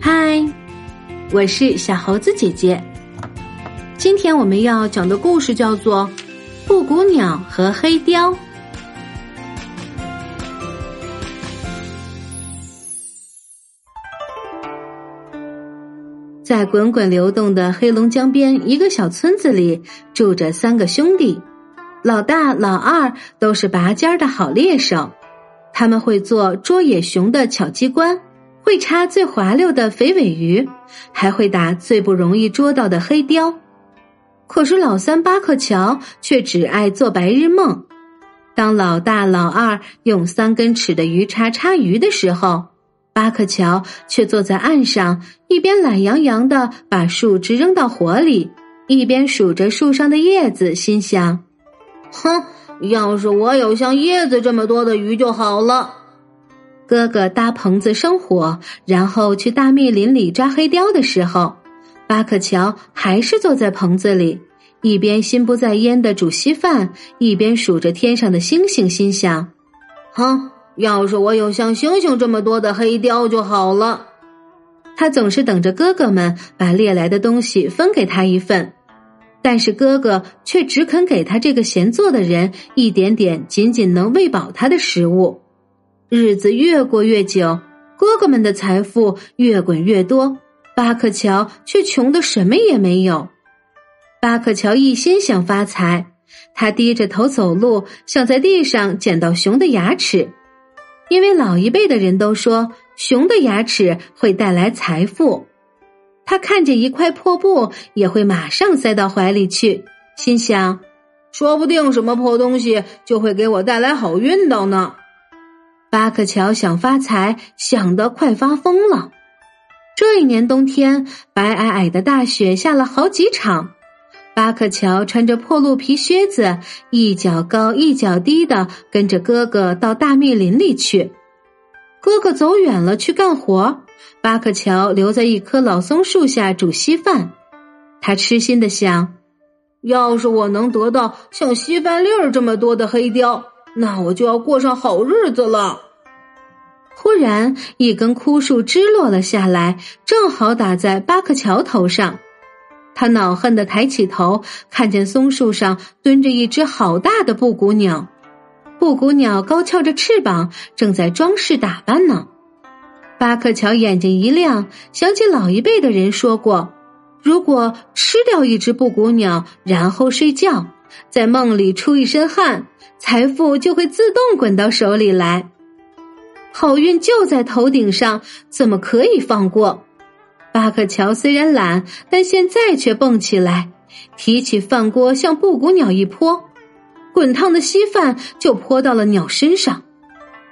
嗨，我是小猴子姐姐。今天我们要讲的故事叫做《布谷鸟和黑雕》。在滚滚流动的黑龙江边一个小村子里，住着三个兄弟。老大、老二都是拔尖的好猎手，他们会做捉野熊的巧机关，会插最滑溜的肥尾鱼，还会打最不容易捉到的黑雕。可是老三巴克乔却只爱做白日梦。当老大、老二用三根尺的鱼叉叉鱼的时候，巴克乔却坐在岸上，一边懒洋洋的把树枝扔到火里，一边数着树上的叶子，心想。哼，要是我有像叶子这么多的鱼就好了。哥哥搭棚子生火，然后去大密林里抓黑雕的时候，巴克乔还是坐在棚子里，一边心不在焉的煮稀饭，一边数着天上的星星，心想：哼，要是我有像星星这么多的黑雕就好了。他总是等着哥哥们把猎来的东西分给他一份。但是哥哥却只肯给他这个闲坐的人一点点仅仅能喂饱他的食物，日子越过越久，哥哥们的财富越滚越多，巴克乔却穷的什么也没有。巴克乔一心想发财，他低着头走路，想在地上捡到熊的牙齿，因为老一辈的人都说熊的牙齿会带来财富。他看见一块破布，也会马上塞到怀里去，心想：说不定什么破东西就会给我带来好运道呢。巴克乔想发财，想得快发疯了。这一年冬天，白皑皑的大雪下了好几场。巴克乔穿着破鹿皮靴子，一脚高一脚低的跟着哥哥到大密林里去。哥哥走远了去干活。巴克乔留在一棵老松树下煮稀饭，他痴心的想：要是我能得到像稀饭粒儿这么多的黑雕，那我就要过上好日子了。忽然，一根枯树枝落了下来，正好打在巴克乔头上。他恼恨的抬起头，看见松树上蹲着一只好大的布谷鸟，布谷鸟高翘着翅膀，正在装饰打扮呢。巴克乔眼睛一亮，想起老一辈的人说过：如果吃掉一只布谷鸟，然后睡觉，在梦里出一身汗，财富就会自动滚到手里来。好运就在头顶上，怎么可以放过？巴克乔虽然懒，但现在却蹦起来，提起饭锅向布谷鸟一泼，滚烫的稀饭就泼到了鸟身上。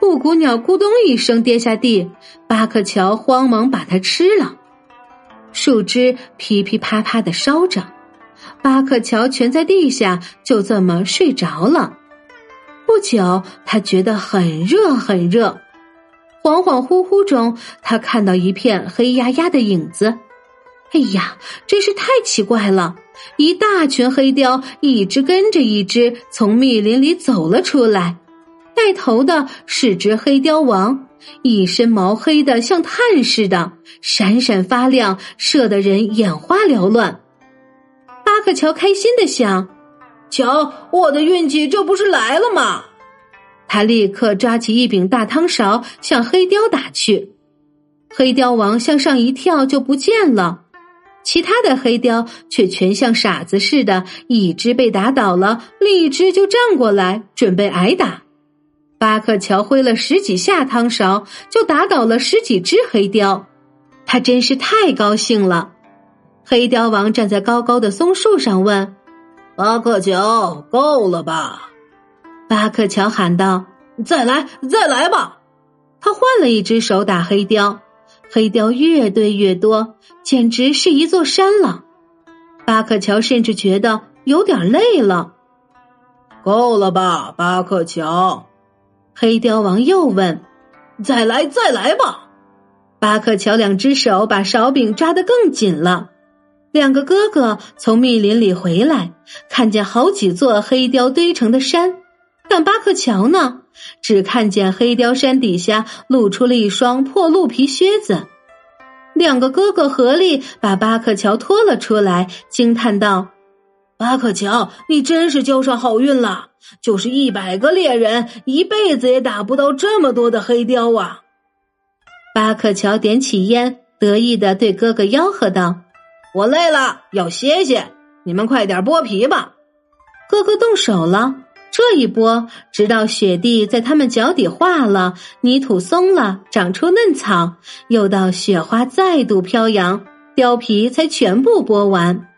布谷鸟咕咚一声跌下地，巴克乔慌忙把它吃了。树枝噼噼啪啪的烧着，巴克乔蜷在地下，就这么睡着了。不久，他觉得很热很热，恍恍惚惚中，他看到一片黑压压的影子。哎呀，真是太奇怪了！一大群黑雕，一只跟着一只，从密林里走了出来。带头的是只黑雕王，一身毛黑的像炭似的，闪闪发亮，射得人眼花缭乱。巴克乔开心的想：“瞧，我的运气这不是来了吗？”他立刻抓起一柄大汤勺向黑雕打去。黑雕王向上一跳就不见了，其他的黑雕却全像傻子似的，一只被打倒了，另一只就站过来准备挨打。巴克乔挥了十几下汤勺，就打倒了十几只黑雕，他真是太高兴了。黑雕王站在高高的松树上问：“巴克乔，够了吧？”巴克乔喊道：“再来，再来吧！”他换了一只手打黑雕，黑雕越堆越多，简直是一座山了。巴克乔甚至觉得有点累了。够了吧，巴克乔？黑雕王又问：“再来，再来吧！”巴克乔两只手把勺柄抓得更紧了。两个哥哥从密林里回来，看见好几座黑雕堆成的山，但巴克乔呢，只看见黑雕山底下露出了一双破鹿皮靴子。两个哥哥合力把巴克乔拖了出来，惊叹道：“巴克乔，你真是交上好运了！就是一百个猎人，一辈子也打不到这么多的黑貂啊！”巴克乔点起烟，得意的对哥哥吆喝道：“我累了，要歇歇，你们快点剥皮吧。”哥哥动手了。这一剥，直到雪地在他们脚底化了，泥土松了，长出嫩草，又到雪花再度飘扬，貂皮才全部剥完。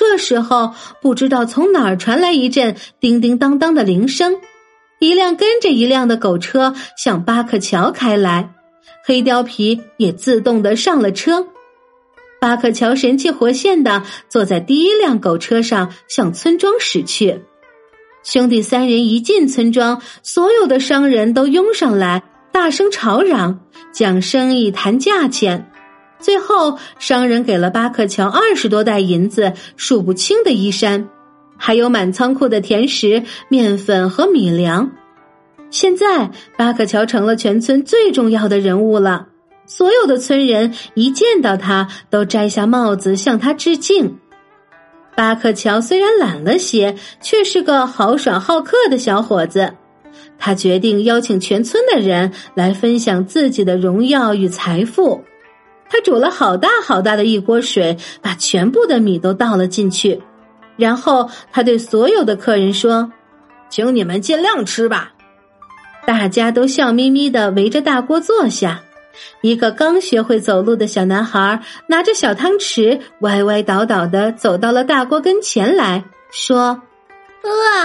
这时候，不知道从哪儿传来一阵叮叮当当的铃声，一辆跟着一辆的狗车向巴克桥开来，黑貂皮也自动的上了车。巴克桥神气活现的坐在第一辆狗车上，向村庄驶去。兄弟三人一进村庄，所有的商人都拥上来，大声吵嚷，讲生意、谈价钱。最后，商人给了巴克乔二十多袋银子、数不清的衣衫，还有满仓库的甜食、面粉和米粮。现在，巴克乔成了全村最重要的人物了。所有的村人一见到他，都摘下帽子向他致敬。巴克乔虽然懒了些，却是个豪爽好客的小伙子。他决定邀请全村的人来分享自己的荣耀与财富。他煮了好大好大的一锅水，把全部的米都倒了进去。然后他对所有的客人说：“请你们尽量吃吧。”大家都笑眯眯的围着大锅坐下。一个刚学会走路的小男孩拿着小汤匙，歪歪倒倒的走到了大锅跟前来说：“饿，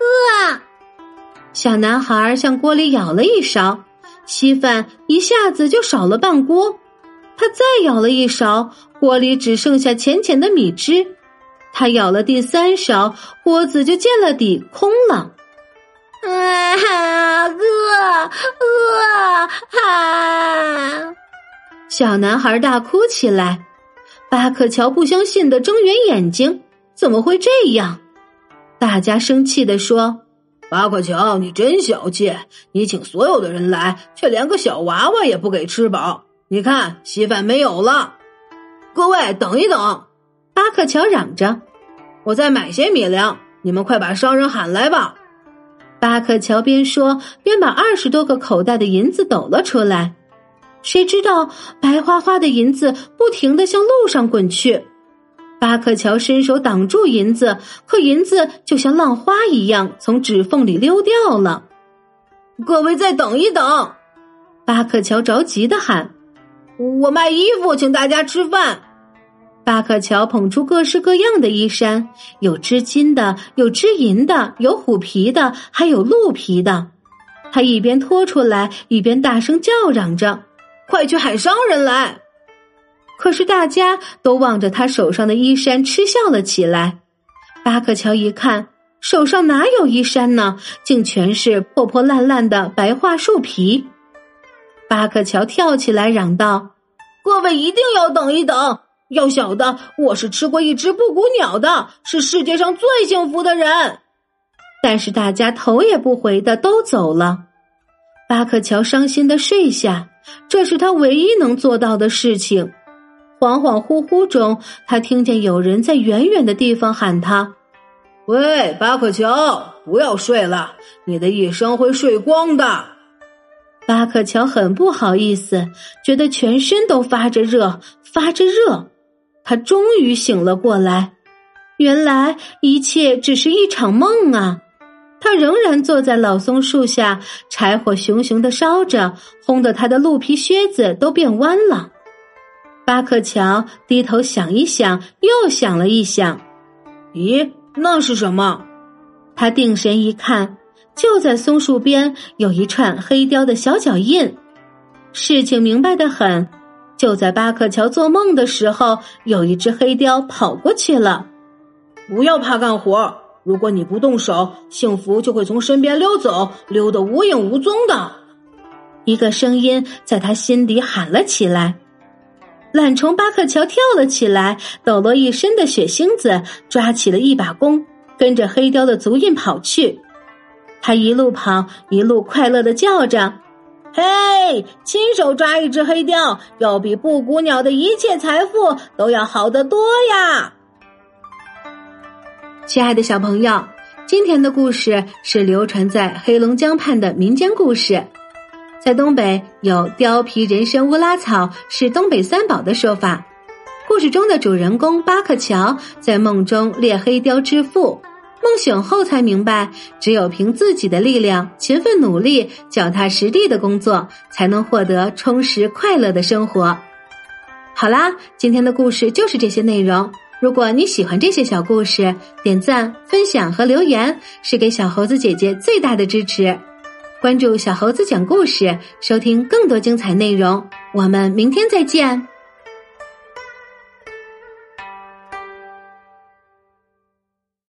饿！”小男孩向锅里舀了一勺，稀饭一下子就少了半锅。他再舀了一勺，锅里只剩下浅浅的米汁。他舀了第三勺，锅子就见了底，空了。啊，饿，饿！啊！小男孩大哭起来。巴克乔不相信的睁圆眼睛，怎么会这样？大家生气的说：“巴克乔，你真小气！你请所有的人来，却连个小娃娃也不给吃饱。你看，稀饭没有了。各位，等一等！”巴克乔嚷着：“我再买些米粮，你们快把商人喊来吧。”巴克乔边说边把二十多个口袋的银子抖了出来，谁知道白花花的银子不停的向路上滚去。巴克乔伸手挡住银子，可银子就像浪花一样从指缝里溜掉了。各位再等一等！巴克乔着急的喊：“我卖衣服，请大家吃饭。”巴克乔捧出各式各样的衣衫，有织金的，有织银的，有虎皮的，还有鹿皮的。他一边拖出来，一边大声叫嚷着：“快去喊商人来！”可是大家都望着他手上的衣衫嗤笑了起来。巴克乔一看，手上哪有衣衫呢？竟全是破破烂烂的白桦树皮。巴克乔跳起来嚷道：“各位一定要等一等！”要晓得，我是吃过一只布谷鸟的，是世界上最幸福的人。但是大家头也不回的都走了。巴克乔伤心的睡下，这是他唯一能做到的事情。恍恍惚惚中，他听见有人在远远的地方喊他：“喂，巴克乔，不要睡了，你的一生会睡光的。”巴克乔很不好意思，觉得全身都发着热，发着热。他终于醒了过来，原来一切只是一场梦啊！他仍然坐在老松树下，柴火熊熊的烧着，烘得他的鹿皮靴子都变弯了。巴克乔低头想一想，又想了一想，咦，那是什么？他定神一看，就在松树边有一串黑雕的小脚印。事情明白的很。就在巴克乔做梦的时候，有一只黑雕跑过去了。不要怕干活，如果你不动手，幸福就会从身边溜走，溜得无影无踪的。一个声音在他心底喊了起来。懒虫巴克乔跳了起来，抖落一身的血星子，抓起了一把弓，跟着黑雕的足印跑去。他一路跑，一路快乐的叫着：“嘿，亲手抓一只黑雕，要比布谷鸟的一切财富都要好得多呀！”亲爱的小朋友，今天的故事是流传在黑龙江畔的民间故事。在东北有“貂皮人参乌拉草是东北三宝”的说法。故事中的主人公巴克乔在梦中猎黑雕致富。梦醒后才明白，只有凭自己的力量、勤奋努力、脚踏实地的工作，才能获得充实快乐的生活。好啦，今天的故事就是这些内容。如果你喜欢这些小故事，点赞、分享和留言是给小猴子姐姐最大的支持。关注小猴子讲故事，收听更多精彩内容。我们明天再见。